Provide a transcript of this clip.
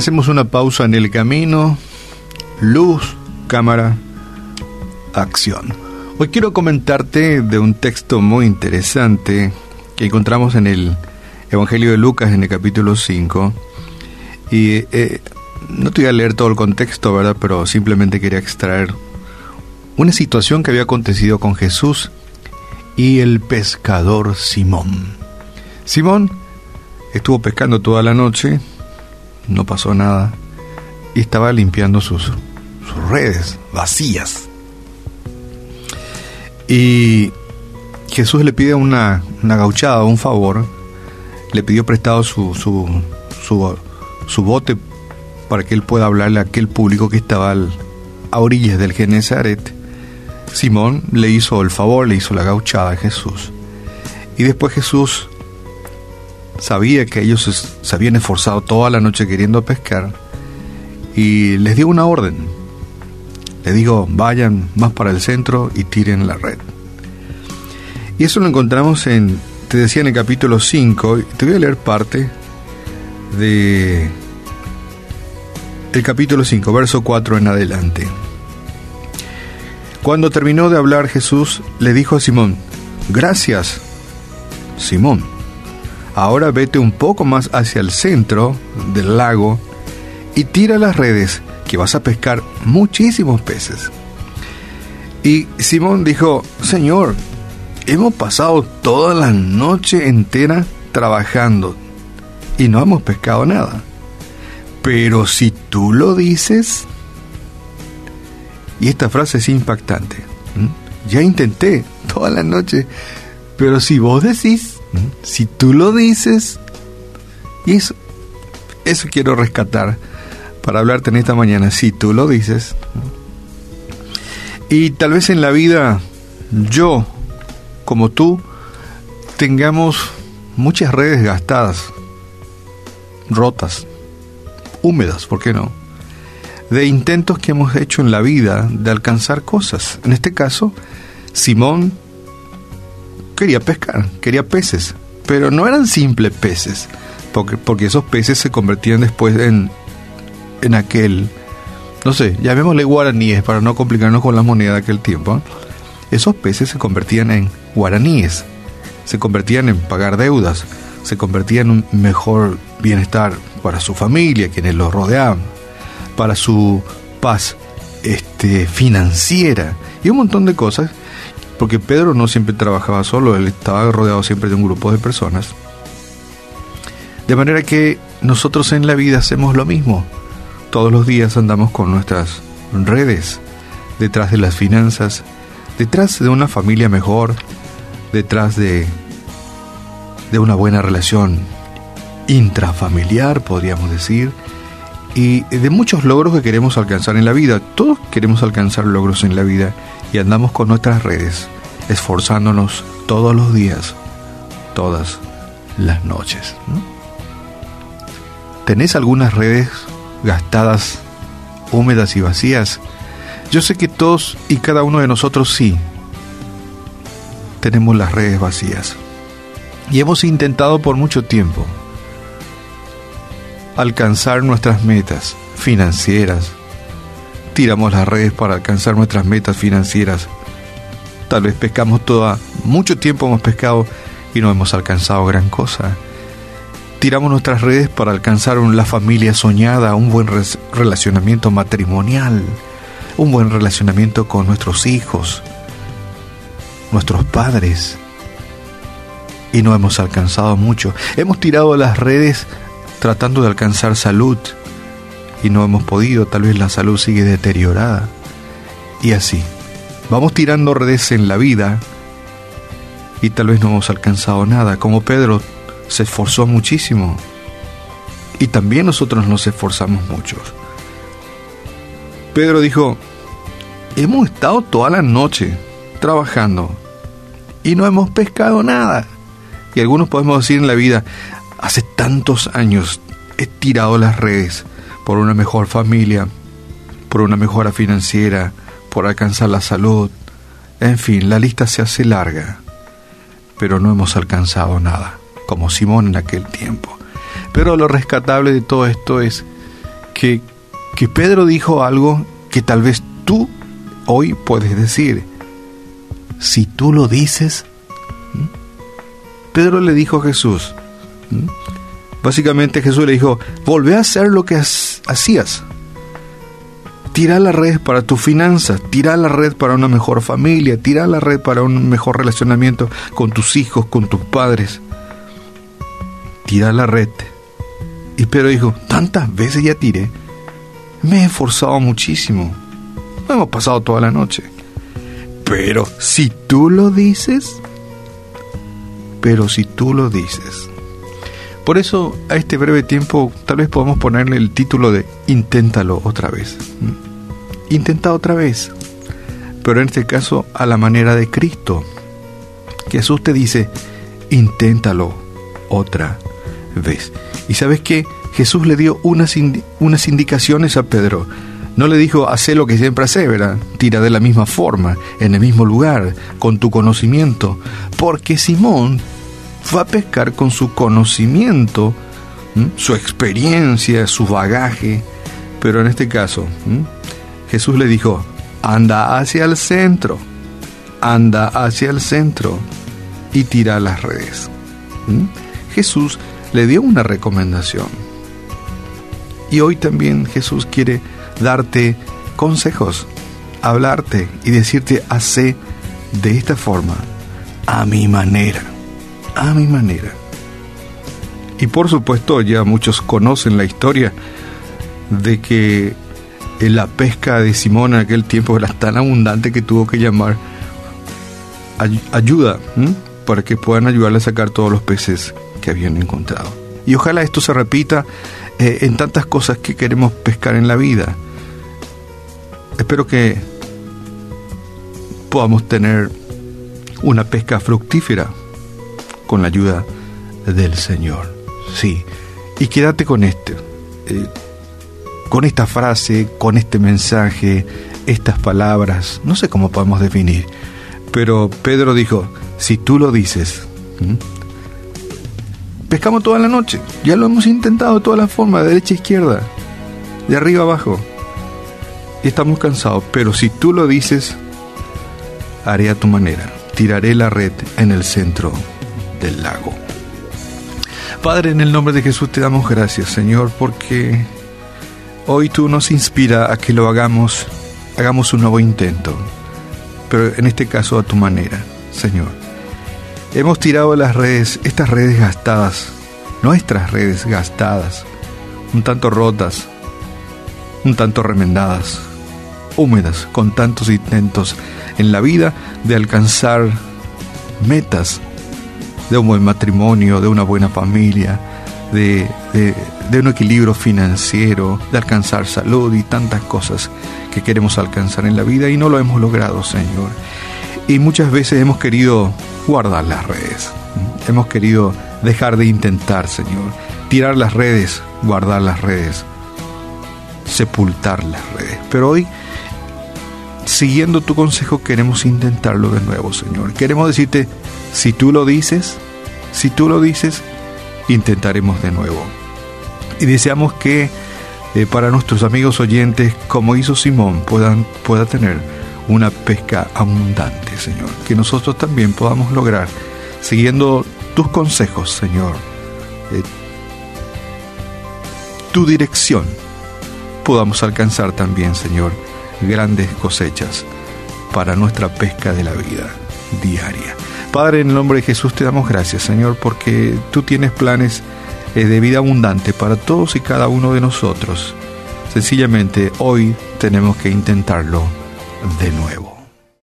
hacemos una pausa en el camino. Luz, cámara, acción. Hoy quiero comentarte de un texto muy interesante que encontramos en el Evangelio de Lucas en el capítulo 5. Y eh, no te voy a leer todo el contexto, ¿verdad? Pero simplemente quería extraer una situación que había acontecido con Jesús y el pescador Simón. Simón estuvo pescando toda la noche, no pasó nada, y estaba limpiando sus, sus redes vacías. Y Jesús le pide una, una gauchada, un favor, le pidió prestado su, su, su, bote para que él pueda hablarle a aquel público que estaba a orillas del Genezaret. Simón le hizo el favor, le hizo la gauchada a Jesús. Y después Jesús sabía que ellos se habían esforzado toda la noche queriendo pescar y les dio una orden. Le digo, vayan más para el centro y tiren la red. Y eso lo encontramos en, te decía en el capítulo 5, te voy a leer parte de el capítulo 5, verso 4 en adelante. Cuando terminó de hablar Jesús, le dijo a Simón, gracias, Simón. Ahora vete un poco más hacia el centro del lago y tira las redes, que vas a pescar muchísimos peces. Y Simón dijo, Señor, hemos pasado toda la noche entera trabajando y no hemos pescado nada. Pero si tú lo dices, y esta frase es impactante, ya intenté toda la noche, pero si vos decís, si tú lo dices, y eso, eso quiero rescatar para hablarte en esta mañana, si tú lo dices, y tal vez en la vida yo, como tú, tengamos muchas redes gastadas, rotas, húmedas, ¿por qué no? De intentos que hemos hecho en la vida de alcanzar cosas. En este caso, Simón quería pescar, quería peces, pero no eran simples peces, porque, porque esos peces se convertían después en, en aquel, no sé, llamémosle guaraníes para no complicarnos con la moneda de aquel tiempo. Esos peces se convertían en guaraníes, se convertían en pagar deudas, se convertían en un mejor bienestar para su familia, quienes lo rodeaban, para su paz este, financiera y un montón de cosas, porque Pedro no siempre trabajaba solo, él estaba rodeado siempre de un grupo de personas. De manera que nosotros en la vida hacemos lo mismo. Todos los días andamos con nuestras redes, detrás de las finanzas, detrás de una familia mejor, detrás de, de una buena relación intrafamiliar, podríamos decir, y de muchos logros que queremos alcanzar en la vida. Todos queremos alcanzar logros en la vida y andamos con nuestras redes, esforzándonos todos los días, todas las noches. ¿Tenés algunas redes gastadas, húmedas y vacías? Yo sé que todos y cada uno de nosotros sí tenemos las redes vacías. Y hemos intentado por mucho tiempo alcanzar nuestras metas financieras. Tiramos las redes para alcanzar nuestras metas financieras. Tal vez pescamos toda, mucho tiempo hemos pescado y no hemos alcanzado gran cosa. Tiramos nuestras redes para alcanzar la familia soñada, un buen relacionamiento matrimonial, un buen relacionamiento con nuestros hijos, nuestros padres. Y no hemos alcanzado mucho. Hemos tirado las redes tratando de alcanzar salud y no hemos podido, tal vez la salud sigue deteriorada. Y así, vamos tirando redes en la vida y tal vez no hemos alcanzado nada, como Pedro se esforzó muchísimo y también nosotros nos esforzamos mucho. Pedro dijo, hemos estado toda la noche trabajando y no hemos pescado nada. Y algunos podemos decir en la vida, Hace tantos años he tirado las redes por una mejor familia, por una mejora financiera, por alcanzar la salud. En fin, la lista se hace larga, pero no hemos alcanzado nada, como Simón en aquel tiempo. Pero lo rescatable de todo esto es que, que Pedro dijo algo que tal vez tú hoy puedes decir. Si tú lo dices, Pedro le dijo a Jesús, básicamente Jesús le dijo, volvé a hacer lo que hacías. Tira la red para tus finanzas, tira la red para una mejor familia, tira la red para un mejor relacionamiento con tus hijos, con tus padres. Tira la red. Y Pedro dijo, tantas veces ya tiré, me he esforzado muchísimo, hemos pasado toda la noche. Pero si tú lo dices, pero si tú lo dices. Por eso a este breve tiempo tal vez podamos ponerle el título de Inténtalo otra vez. ¿Mm? Intenta otra vez. Pero en este caso a la manera de Cristo. Jesús te dice, inténtalo otra vez. Y sabes que Jesús le dio unas, unas indicaciones a Pedro. No le dijo, hace lo que siempre hace, ¿verdad? Tira de la misma forma, en el mismo lugar, con tu conocimiento. Porque Simón fue a pescar con su conocimiento, su experiencia, su bagaje. Pero en este caso, Jesús le dijo, anda hacia el centro, anda hacia el centro y tira las redes. Jesús le dio una recomendación. Y hoy también Jesús quiere darte consejos, hablarte y decirte, hace de esta forma, a mi manera, a mi manera. Y por supuesto ya muchos conocen la historia de que la pesca de Simón en aquel tiempo era tan abundante que tuvo que llamar ayuda para que puedan ayudarle a sacar todos los peces que habían encontrado. Y ojalá esto se repita eh, en tantas cosas que queremos pescar en la vida. Espero que podamos tener una pesca fructífera con la ayuda del Señor. Sí, y quédate con este, eh, con esta frase, con este mensaje, estas palabras, no sé cómo podemos definir, pero Pedro dijo, si tú lo dices, pescamos toda la noche, ya lo hemos intentado de todas las formas, de derecha a izquierda, de arriba a abajo, y estamos cansados, pero si tú lo dices, haré a tu manera, tiraré la red en el centro del lago. Padre, en el nombre de Jesús te damos gracias, Señor, porque hoy tú nos inspira a que lo hagamos, hagamos un nuevo intento, pero en este caso a tu manera, Señor. Hemos tirado las redes, estas redes gastadas, nuestras redes gastadas, un tanto rotas, un tanto remendadas, húmedas, con tantos intentos en la vida de alcanzar metas de un buen matrimonio, de una buena familia, de, un equilibrio financiero, de alcanzar salud y tantas cosas que queremos alcanzar en la vida y no lo hemos logrado, Señor. Y muchas veces hemos querido guardar las redes, hemos querido dejar de intentar, Señor, tirar las redes, guardar las redes, sepultar las redes. Pero hoy, siguiendo tu consejo, queremos intentarlo de nuevo, Señor. Queremos decirte, si tú lo dices, si tú lo dices, intentaremos de nuevo. Y deseamos que eh, para nuestros amigos oyentes, como hizo Simón, puedan, pueda tener una pesca abundante, Señor. Que nosotros también podamos lograr, siguiendo tus consejos, Señor, eh, tu dirección, podamos alcanzar también, Señor, grandes cosechas para nuestra pesca de la vida diaria. Padre, en el nombre de Jesús te damos gracias, Señor, porque tú tienes planes eh, de vida abundante para todos y cada uno de nosotros. Sencillamente hoy tenemos que intentarlo de nuevo.